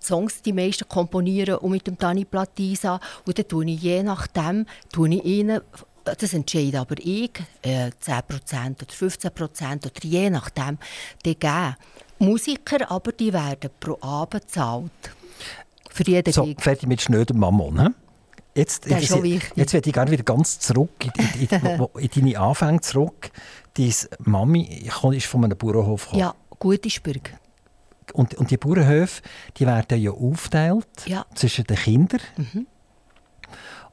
Songs die meisten komponieren und mit dem Dani Platisa und dann tue ich je nachdem tue ich ihnen das entscheide aber ich, äh, 10% oder 15% oder je nachdem, die geben. Musiker aber, die werden pro Abend bezahlt. Für jeden So, fertig mit schnödem Mammon, he? Jetzt, das ist schon wichtig. Jetzt werde ich gerne wieder ganz zurück in, in, in, in deine Anfänge zurück. Deine Mami ist von einem Bauernhof gekommen. Ja, Gutisberg. Und, und die Bauernhöfe die werden ja aufgeteilt ja. zwischen den Kindern. Mhm.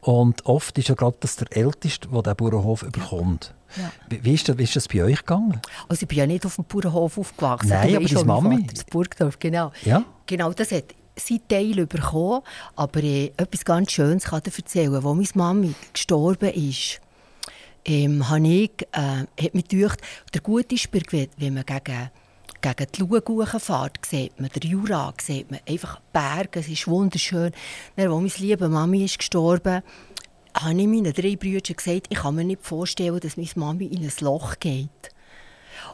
Und oft ist ja gerade das der Älteste, der diesen Bauernhof überkommt. Ja. Wie, ist das, wie ist das bei euch gegangen? Also ich bin ja nicht auf dem Bauernhof aufgewachsen. Nein, aber deine Mami? Das Burgdorf, genau. Ja? Genau, das hat seinen Teil bekommen. Aber äh, etwas ganz Schönes kann ich erzählen. Als meine Mami gestorben ist, ähm, habe ich, äh, hat mich gedacht, der gute Spürg, wenn man gegen gegen die Luguchen fährt, sieht man den Jura, sieht man einfach Berge, es ist wunderschön. Dann, als meine liebe Mami ist gestorben habe ich meinen drei Brüdern gesagt, ich kann mir nicht vorstellen, dass meine Mami in ein Loch geht.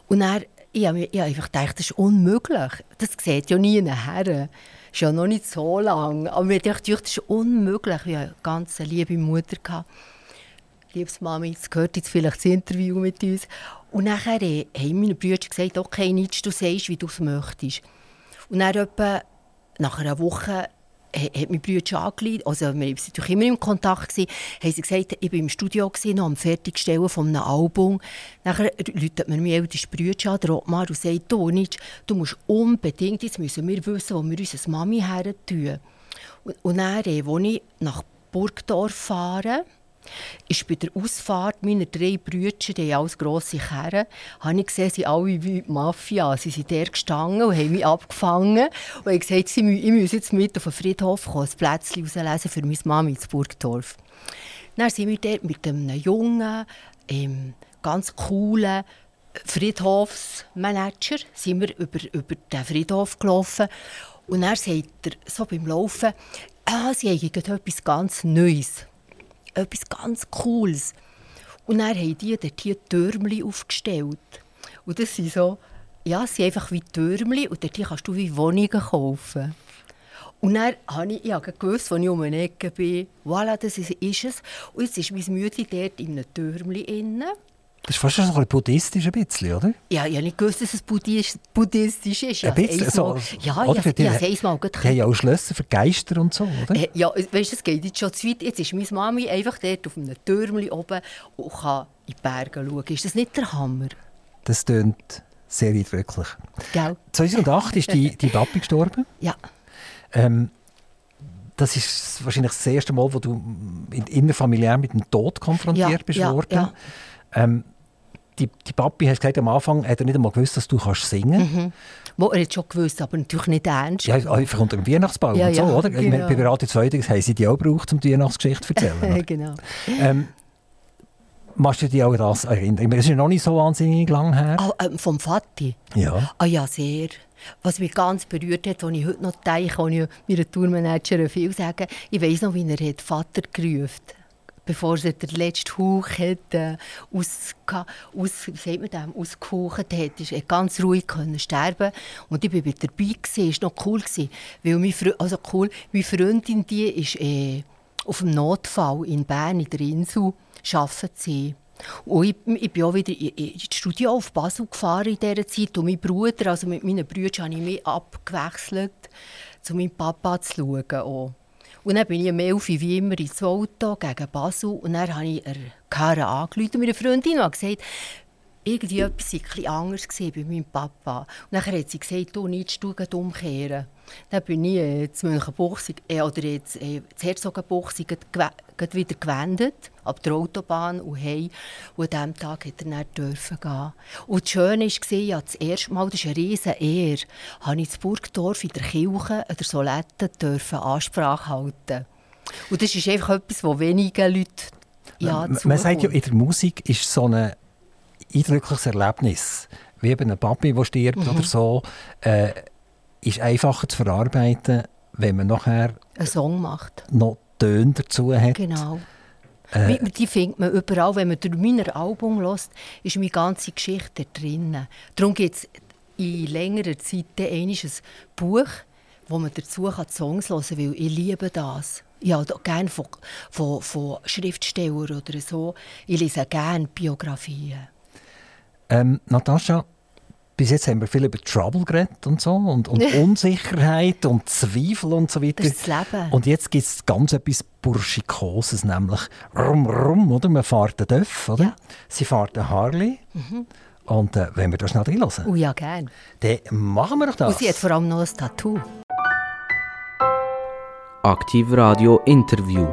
Und dann, ich habe, ich einfach gedacht, das ist unmöglich. Das sieht ja nie her. Das ist ja noch nicht so lange. Aber ich dachte, das ist unmöglich. Ich hatte eine ganz liebe Mutter. Liebes Mami, jetzt gehört jetzt vielleicht das Interview mit uns. Und nachher äh, haben meine Brüder gesagt, okay, nichts, du sagst, wie du es möchtest. Und dann etwa nach einer Woche hat mein Bruder angeleitet, also wir waren natürlich immer im Kontakt, gewesen, haben sie gesagt, ich war im Studio, gewesen, noch am Fertigstellen von einem Album. Nachher läutet mir mein ältester Bruder an, der Ottmar, und sagt, nicht, du musst unbedingt, jetzt müssen wir wissen, wo wir unsere Mami her tun. Und, und dann, als ich nach Burgdorf fahre, ist bei der Ausfahrt meiner drei Brüder, die alles grosse Kerren, habe ich gesehen, sie alle wie die Mafia. Sie sind der gestanden und haben mich abgefangen. Und ich gesagt, ich muss jetzt mit auf den Friedhof kommen, ein Plätzchen auslesen für meine Mami in Burgdorf. Dann sind wir dort mit einem jungen, ähm, ganz coolen Friedhofsmanager sind wir über, über den Friedhof gelaufen. Und er sagt er so beim Laufen, ah, sie haben etwas ganz Neues etwas ganz Cooles. Und dann haben die dort hier Türmchen aufgestellt. Und das sind so, ja, es sind einfach wie Türmchen und dort kannst du wie Wohnungen kaufen. Und dann habe ich, ich gewusst, als ich um eine Ecke bin, voilà, das ist, es. Und jetzt ist mein Mütli dort in einem Türmchen. Das ist fast schon ein buddhistisch, ein bisschen, oder? Ja, ich habe nicht gewusst, dass es buddhistisch ist. Ein bisschen, so, ja, oder? ja, ja, ja, mal Die haben ja auch Schlösser für Geister und so, oder? Äh, ja, weißt du, es geht jetzt schon zu weit. Jetzt ist meine Mami einfach dort auf einem Türmchen oben und kann in die Berge schauen. Ist das nicht der Hammer? Das klingt sehr eindrücklich. Gell? 2008 ist die, die Papi gestorben. Ja. Ähm, das ist wahrscheinlich das erste Mal, wo du innerfamiliär mit dem Tod konfrontiert ja, bist ja, worden. Ja. Ähm, die, die Papi hat gesagt, am Anfang hat er nicht einmal gewusst, dass du kannst singen mhm. Wo er hat schon gewusst, aber natürlich nicht ernst. Ja, einfach unter dem Weihnachtsbaum ja, und so, ja, oder? Genau. Bei Radio 2 haben sie die auch gebraucht, um die Weihnachtsgeschichte zu erzählen. genau. Ähm, Machst du dich auch das erinnern? Das ist ja noch nicht so wahnsinnig lang her. Ah, ähm, vom Vati? Ja. Ah ja, sehr. Was mich ganz berührt hat, was ich heute noch denke, kann ich meiner Tourmanagerin viel sagen. Ich weiss noch, wie er hat Vater gerufen bevor er den letzten Hauch hat, äh, aus, aus, man dem, ausgehaucht hat, ist er ganz ruhig können sterben und ich war dabei gewesen, ist noch cool gewesen, weil meine, also cool, meine Freundin die ist äh, auf dem Notfall in Bern in der Insel arbeiten sie. Und ich, ich bin auch wieder ins Studio auf Basel gefahren in dieser Zeit. Und mein Bruder, also mit meinen Brüdern, habe ich mich abgewechselt, zu meinem Papa zu schauen. Auch. Und dann bin ich um 11 wie immer ins Auto gegen Basel. Und dann habe ich eine Karre angerufen, meine Freundin, und gesagt, irgendwie etwas war etwas anders bei meinem Papa. Und dann hat sie gesagt, du nicht die umkehren. Dann bin ich äh, zu Münchenbuchsig, äh, oder jetzt, äh, zu Herzogenbuchsig wieder gewendet, ab der Autobahn und hey. Und an diesem Tag durfte er dann dürfen gehen. Und das Schöne war, ja, das erste Mal, das ist eine riesen Ehre, habe ich in Burgdorf in der Kirche an der Solette dürfen Ansprache halten. Und das ist einfach etwas, wo wenige Leute ja, Man sagt ja, in der Musik ist so ein eindrückliches Erlebnis, wie eben ein Papi, der stirbt mhm. oder so, äh, ist einfacher zu verarbeiten, wenn man nachher einen Song macht. noch Töne dazu hat. Genau. Äh, die findet man überall. Wenn man durch mein Album hört, ist meine ganze Geschichte drin. Darum gibt es in längerer Zeit ein Buch, wo man dazu Songs hören kann, weil ich liebe das. Ich habe gerne von, von, von Schriftstellern oder so. Ich lese gerne Biografien. Ähm, Natascha, bis jetzt haben wir viel über Trouble geredet und so und, und Unsicherheit und Zweifel und so weiter. Das ist das Leben. Und jetzt gibt es ganz etwas Burschikoses, nämlich rum, rum, oder? Man fährt einen Döff, oder? Ja. Sie fährt einen Harley. Mhm. Und äh, wenn wir da schnell reinhören? Oh ja, gerne. Dann machen wir doch das. Und sie hat vor allem noch ein Tattoo. Aktiv Radio Interview.